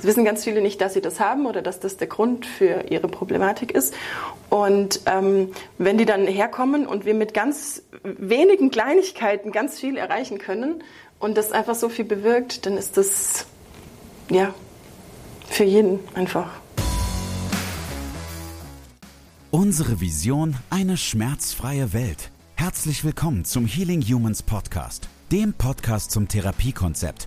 Es wissen ganz viele nicht, dass sie das haben oder dass das der Grund für ihre Problematik ist. Und ähm, wenn die dann herkommen und wir mit ganz wenigen Kleinigkeiten ganz viel erreichen können und das einfach so viel bewirkt, dann ist das ja für jeden einfach. Unsere Vision, eine schmerzfreie Welt. Herzlich willkommen zum Healing Humans Podcast, dem Podcast zum Therapiekonzept,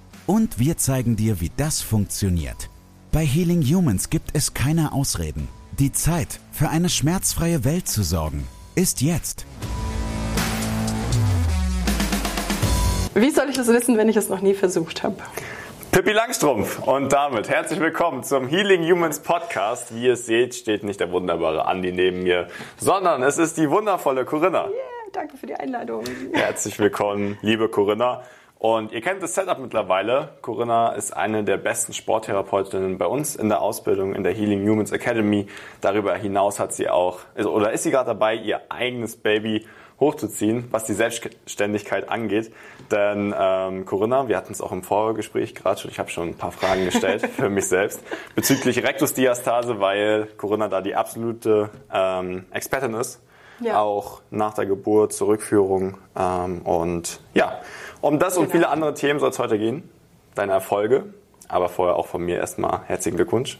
Und wir zeigen dir, wie das funktioniert. Bei Healing Humans gibt es keine Ausreden. Die Zeit, für eine schmerzfreie Welt zu sorgen, ist jetzt. Wie soll ich das wissen, wenn ich es noch nie versucht habe? Pippi Langstrumpf und damit herzlich willkommen zum Healing Humans Podcast. Wie ihr seht, steht nicht der wunderbare Andi neben mir, sondern es ist die wundervolle Corinna. Yeah, danke für die Einladung. Herzlich willkommen, liebe Corinna. Und ihr kennt das Setup mittlerweile. Corinna ist eine der besten Sporttherapeutinnen bei uns in der Ausbildung in der Healing Humans Academy. Darüber hinaus hat sie auch, oder ist sie gerade dabei, ihr eigenes Baby hochzuziehen, was die Selbstständigkeit angeht. Denn ähm, Corinna, wir hatten es auch im Vorgespräch gerade schon, ich habe schon ein paar Fragen gestellt für mich selbst bezüglich Rektusdiastase, weil Corinna da die absolute ähm, Expertin ist. Ja. Auch nach der Geburt, zur Rückführung. Ähm, und ja, um das genau. und viele andere Themen soll es heute gehen. Deine Erfolge. Aber vorher auch von mir erstmal herzlichen Glückwunsch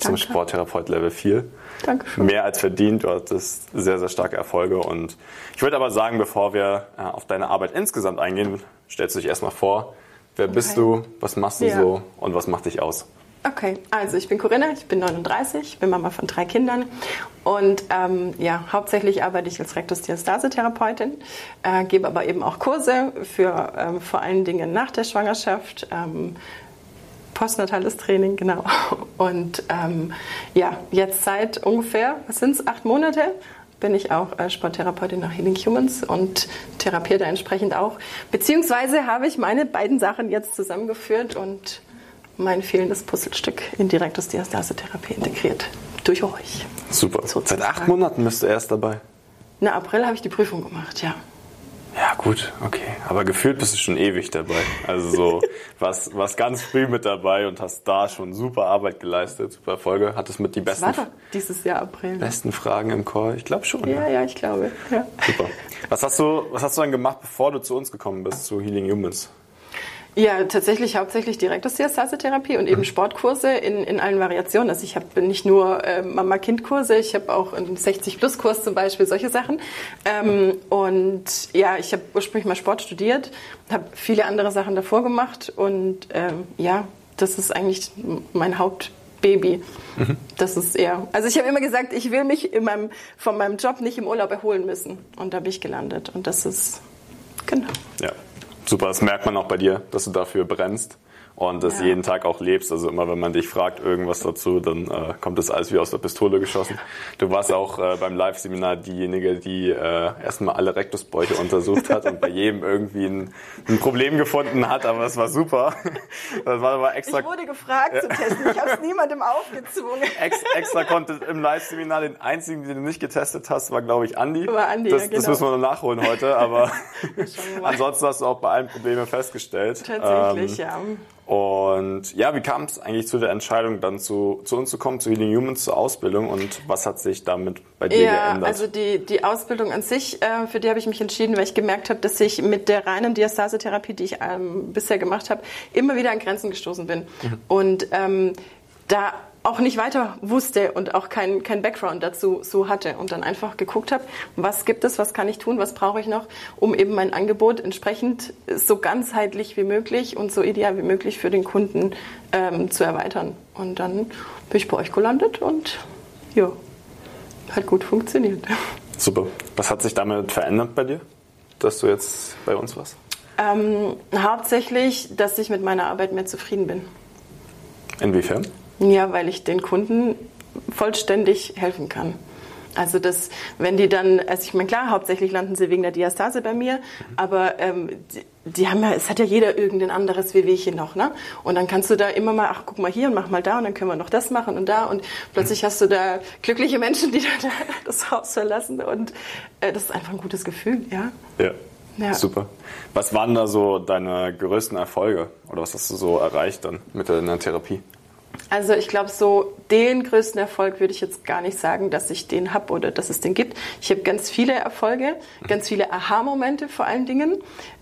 zum Sporttherapeut Level 4. Dankeschön. Mehr als verdient. Du hattest sehr, sehr starke Erfolge. Und ich würde aber sagen, bevor wir äh, auf deine Arbeit insgesamt eingehen, stellst du dich erstmal vor. Wer okay. bist du? Was machst du ja. so? Und was macht dich aus? Okay, also ich bin Corinna, ich bin 39, bin Mama von drei Kindern und ähm, ja, hauptsächlich arbeite ich als Rektusdiastase-Therapeutin, äh, gebe aber eben auch Kurse für ähm, vor allen Dingen nach der Schwangerschaft, ähm, postnatales Training, genau. Und ähm, ja, jetzt seit ungefähr, was sind es, acht Monate bin ich auch äh, Sporttherapeutin nach Healing Humans und therapiere da entsprechend auch. Beziehungsweise habe ich meine beiden Sachen jetzt zusammengeführt und mein fehlendes Puzzlestück in direktes Diastase-Therapie integriert. Durch euch. Super. Sozusagen. Seit acht Monaten bist du erst dabei. Na, April habe ich die Prüfung gemacht, ja. Ja, gut, okay. Aber gefühlt bist du schon ewig dabei. Also so, was, was ganz früh mit dabei und hast da schon super Arbeit geleistet, super Erfolge. Hattest mit die besten, das war doch dieses Jahr April. besten Fragen im Call. Ich glaube schon. Ja, ja, ja, ich glaube. Ja. Super. Was hast du, was hast du dann gemacht, bevor du zu uns gekommen bist, zu Healing Humans? Ja, tatsächlich hauptsächlich Direktus-Diastase-Therapie und eben mhm. Sportkurse in, in allen Variationen. Also ich habe nicht nur äh, Mama-Kind-Kurse, ich habe auch einen 60-Plus-Kurs zum Beispiel, solche Sachen. Ähm, und ja, ich habe ursprünglich mal Sport studiert, habe viele andere Sachen davor gemacht und ähm, ja, das ist eigentlich mein Hauptbaby. Mhm. Das ist eher. Also ich habe immer gesagt, ich will mich in meinem, von meinem Job nicht im Urlaub erholen müssen. Und da bin ich gelandet. Und das ist genau. Ja. Super, das merkt man auch bei dir, dass du dafür brennst und das ja. jeden Tag auch lebst. Also immer, wenn man dich fragt irgendwas dazu, dann äh, kommt das alles wie aus der Pistole geschossen. Du warst auch äh, beim Live-Seminar diejenige, die äh, erstmal alle Rektusbräuche untersucht hat und bei jedem irgendwie ein, ein, Problem gefunden hat, aber es war super. Das war aber extra. Ich wurde gefragt ja. zu testen, ich habe es niemandem aufgezwungen. Ex, extra konnte im Live-Seminar den einzigen, den du nicht getestet hast, war glaube ich Andi. War Andi, das, ja, genau. das müssen wir noch nachholen heute, aber ansonsten hast du auch bei allen Probleme festgestellt. Tatsächlich, ähm, ja. Und ja, wie kam es eigentlich zu der Entscheidung, dann zu, zu uns zu kommen, zu Healing Humans, zur Ausbildung und was hat sich damit bei dir ja, geändert? Also die, die Ausbildung an sich, äh, für die habe ich mich entschieden, weil ich gemerkt habe, dass ich mit der reinen Diastase-Therapie, die ich ähm, bisher gemacht habe, immer wieder an Grenzen gestoßen bin. Mhm. Und ähm, da auch nicht weiter wusste und auch kein, kein Background dazu so hatte und dann einfach geguckt habe, was gibt es, was kann ich tun, was brauche ich noch, um eben mein Angebot entsprechend so ganzheitlich wie möglich und so ideal wie möglich für den Kunden ähm, zu erweitern. Und dann bin ich bei euch gelandet und ja, hat gut funktioniert. Super. Was hat sich damit verändert bei dir, dass du jetzt bei uns warst? Ähm, hauptsächlich, dass ich mit meiner Arbeit mehr zufrieden bin. Inwiefern? Ja, weil ich den Kunden vollständig helfen kann. Also das, wenn die dann, also ich meine klar, hauptsächlich landen sie wegen der Diastase bei mir, aber ähm, die, die, haben ja, es hat ja jeder irgendein anderes Wehwehchen noch, ne? Und dann kannst du da immer mal, ach guck mal hier und mach mal da und dann können wir noch das machen und da und plötzlich hast du da glückliche Menschen, die da das Haus verlassen und äh, das ist einfach ein gutes Gefühl, ja. Ja. Ja. Super. Was waren da so deine größten Erfolge oder was hast du so erreicht dann mit deiner Therapie? Also ich glaube, so den größten Erfolg würde ich jetzt gar nicht sagen, dass ich den habe oder dass es den gibt. Ich habe ganz viele Erfolge, ganz viele Aha-Momente vor allen Dingen.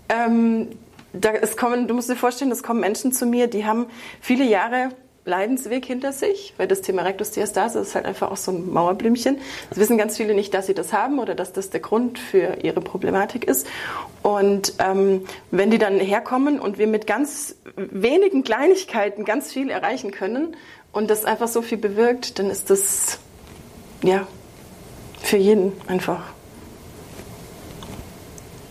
Ähm, da, es kommen, du musst dir vorstellen, es kommen Menschen zu mir, die haben viele Jahre Leidensweg hinter sich, weil das Thema Rektusdiastase ist halt einfach auch so ein Mauerblümchen. Das wissen ganz viele nicht, dass sie das haben oder dass das der Grund für ihre Problematik ist. Und ähm, wenn die dann herkommen und wir mit ganz wenigen Kleinigkeiten ganz viel erreichen können und das einfach so viel bewirkt, dann ist das ja für jeden einfach.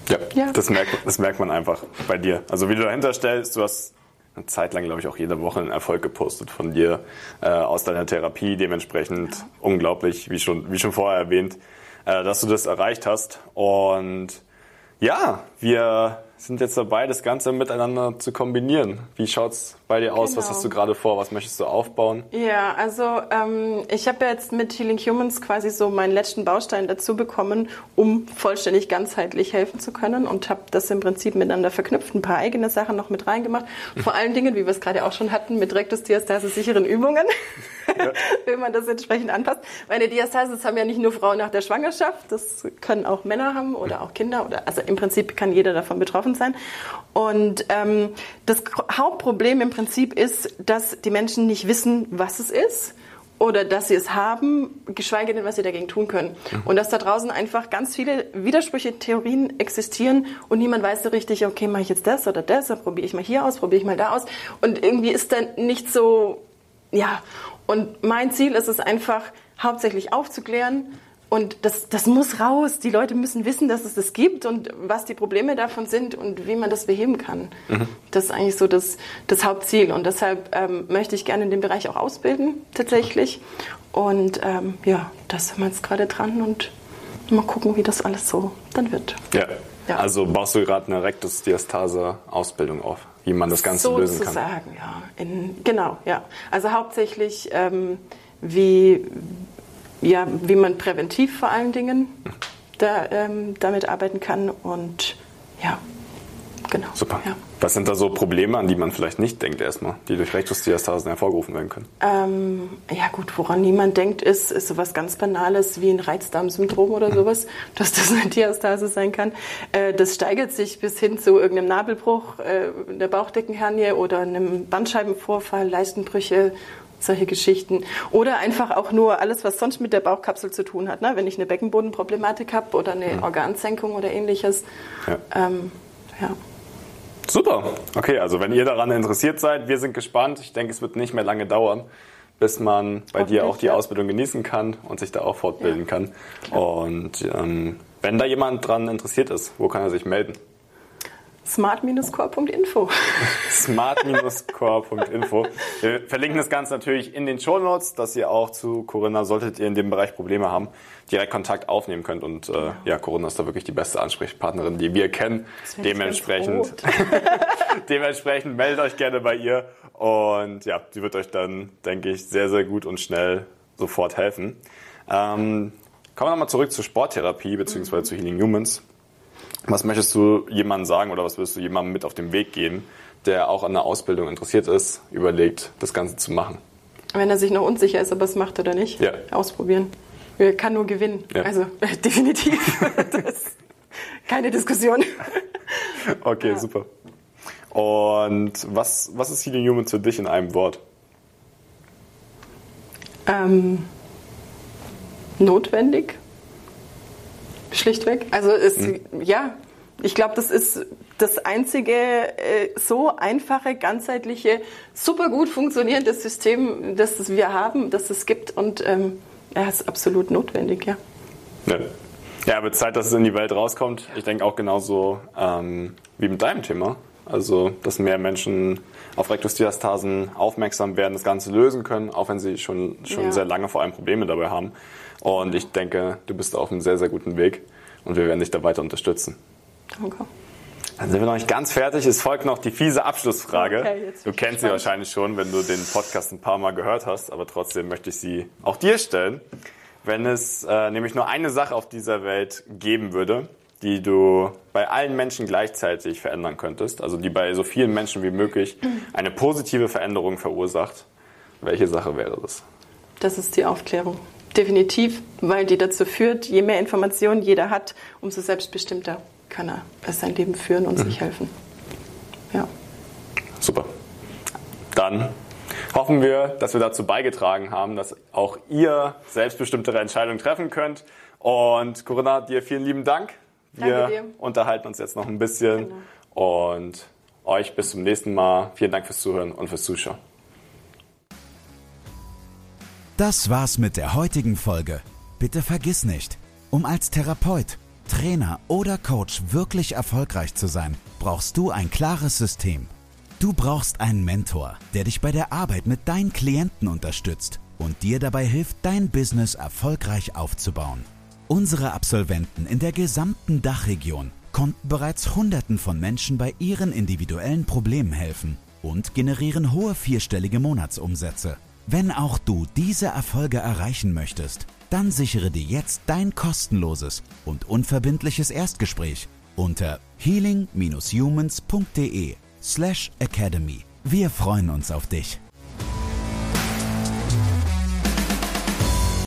Ja, ja. Das, merkt, das merkt man einfach bei dir. Also wie du dahinter stellst, du hast eine Zeit lang, glaube ich, auch jede Woche einen Erfolg gepostet von dir äh, aus deiner Therapie. Dementsprechend ja. unglaublich, wie schon, wie schon vorher erwähnt, äh, dass du das erreicht hast. Und ja, wir sind jetzt dabei, das Ganze miteinander zu kombinieren. Wie schaut es bei dir aus? Genau. Was hast du gerade vor? Was möchtest du aufbauen? Ja, also ähm, ich habe ja jetzt mit Healing Humans quasi so meinen letzten Baustein dazu bekommen, um vollständig ganzheitlich helfen zu können und habe das im Prinzip miteinander verknüpft, ein paar eigene Sachen noch mit reingemacht. Vor allen Dingen, wie wir es gerade auch schon hatten, mit Rektusdiastase sicheren Übungen, ja. wenn man das entsprechend anpasst. Meine Diastasis haben ja nicht nur Frauen nach der Schwangerschaft, das können auch Männer haben oder auch Kinder oder also im Prinzip kann jeder davon betroffen sein. Und ähm, das Hauptproblem im Prinzip ist, dass die Menschen nicht wissen, was es ist oder dass sie es haben, geschweige denn, was sie dagegen tun können. Mhm. Und dass da draußen einfach ganz viele Widersprüche, Theorien existieren und niemand weiß so richtig, okay, mache ich jetzt das oder das, dann probiere ich mal hier aus, probiere ich mal da aus. Und irgendwie ist dann nicht so, ja. Und mein Ziel ist es einfach, hauptsächlich aufzuklären, und das, das muss raus. Die Leute müssen wissen, dass es das gibt und was die Probleme davon sind und wie man das beheben kann. Mhm. Das ist eigentlich so das, das Hauptziel. Und deshalb ähm, möchte ich gerne in dem Bereich auch ausbilden, tatsächlich. Und ähm, ja, da sind wir jetzt gerade dran und mal gucken, wie das alles so dann wird. Ja. ja. Also baust du gerade eine Rektusdiastase-Ausbildung auf, wie man das Ganze so lösen kann? Sozusagen, ja. In, genau, ja. Also hauptsächlich, ähm, wie ja, wie man präventiv vor allen Dingen da, ähm, damit arbeiten kann und ja, genau. Super. Ja. Was sind da so Probleme, an die man vielleicht nicht denkt erstmal, die durch Rektusdiastasen hervorgerufen werden können? Ähm, ja gut, woran niemand denkt, ist, ist sowas ganz Banales wie ein Reizdarmsyndrom oder sowas, dass das eine Diastase sein kann. Äh, das steigert sich bis hin zu irgendeinem Nabelbruch, äh, der Bauchdeckenhernie oder einem Bandscheibenvorfall, Leistenbrüche solche Geschichten. Oder einfach auch nur alles, was sonst mit der Bauchkapsel zu tun hat. Ne? Wenn ich eine Beckenbodenproblematik habe oder eine mhm. Organsenkung oder ähnliches. Ja. Ähm, ja. Super. Okay, also wenn ihr daran interessiert seid, wir sind gespannt. Ich denke, es wird nicht mehr lange dauern, bis man bei dir auch die ja. Ausbildung genießen kann und sich da auch fortbilden ja. kann. Klar. Und ähm, wenn da jemand dran interessiert ist, wo kann er sich melden? smart-core.info. smart-core.info. Wir verlinken das Ganze natürlich in den Show Notes, dass ihr auch zu Corinna, solltet ihr in dem Bereich Probleme haben, direkt Kontakt aufnehmen könnt. Und äh, ja, Corinna ist da wirklich die beste Ansprechpartnerin, die wir kennen. Dementsprechend, dementsprechend meldet euch gerne bei ihr. Und ja, sie wird euch dann, denke ich, sehr, sehr gut und schnell sofort helfen. Ähm, kommen wir nochmal zurück zur Sporttherapie bzw. Mhm. zu Healing Humans. Was möchtest du jemandem sagen oder was würdest du jemandem mit auf den Weg geben, der auch an der Ausbildung interessiert ist, überlegt, das Ganze zu machen? Wenn er sich noch unsicher ist, ob er es macht oder nicht, ja. ausprobieren. Er kann nur gewinnen. Ja. Also äh, definitiv. keine Diskussion. Okay, ja. super. Und was, was ist Healing Humans für dich in einem Wort? Ähm, notwendig schlichtweg. Also ist, mhm. ja, ich glaube, das ist das einzige äh, so einfache, ganzheitliche, super gut funktionierende System, das wir haben, das es gibt und ähm, ja, ist absolut notwendig, ja. ja. Ja, wird Zeit, dass es in die Welt rauskommt. Ich denke auch genauso ähm, wie mit deinem Thema. Also, dass mehr Menschen auf Rektusdiastasen aufmerksam werden, das Ganze lösen können, auch wenn sie schon, schon ja. sehr lange vor allem Probleme dabei haben. Und ich denke, du bist auf einem sehr, sehr guten Weg und wir werden dich da weiter unterstützen. Danke. Dann sind wir noch nicht ganz fertig. Es folgt noch die fiese Abschlussfrage. Okay, du kennst sie wahrscheinlich schon, wenn du den Podcast ein paar Mal gehört hast, aber trotzdem möchte ich sie auch dir stellen. Wenn es äh, nämlich nur eine Sache auf dieser Welt geben würde, die du bei allen Menschen gleichzeitig verändern könntest, also die bei so vielen Menschen wie möglich eine positive Veränderung verursacht, welche Sache wäre das? Das ist die Aufklärung. Definitiv, weil die dazu führt, je mehr Informationen jeder hat, umso selbstbestimmter kann er sein Leben führen und mhm. sich helfen. Ja. Super. Dann hoffen wir, dass wir dazu beigetragen haben, dass auch ihr selbstbestimmtere Entscheidungen treffen könnt. Und Corinna, dir vielen lieben Dank. Wir unterhalten uns jetzt noch ein bisschen genau. und euch bis zum nächsten Mal. Vielen Dank fürs Zuhören und fürs Zuschauen. Das war's mit der heutigen Folge. Bitte vergiss nicht, um als Therapeut, Trainer oder Coach wirklich erfolgreich zu sein, brauchst du ein klares System. Du brauchst einen Mentor, der dich bei der Arbeit mit deinen Klienten unterstützt und dir dabei hilft, dein Business erfolgreich aufzubauen. Unsere Absolventen in der gesamten Dachregion konnten bereits Hunderten von Menschen bei ihren individuellen Problemen helfen und generieren hohe vierstellige Monatsumsätze. Wenn auch du diese Erfolge erreichen möchtest, dann sichere dir jetzt dein kostenloses und unverbindliches Erstgespräch unter healing-humans.de slash academy. Wir freuen uns auf dich.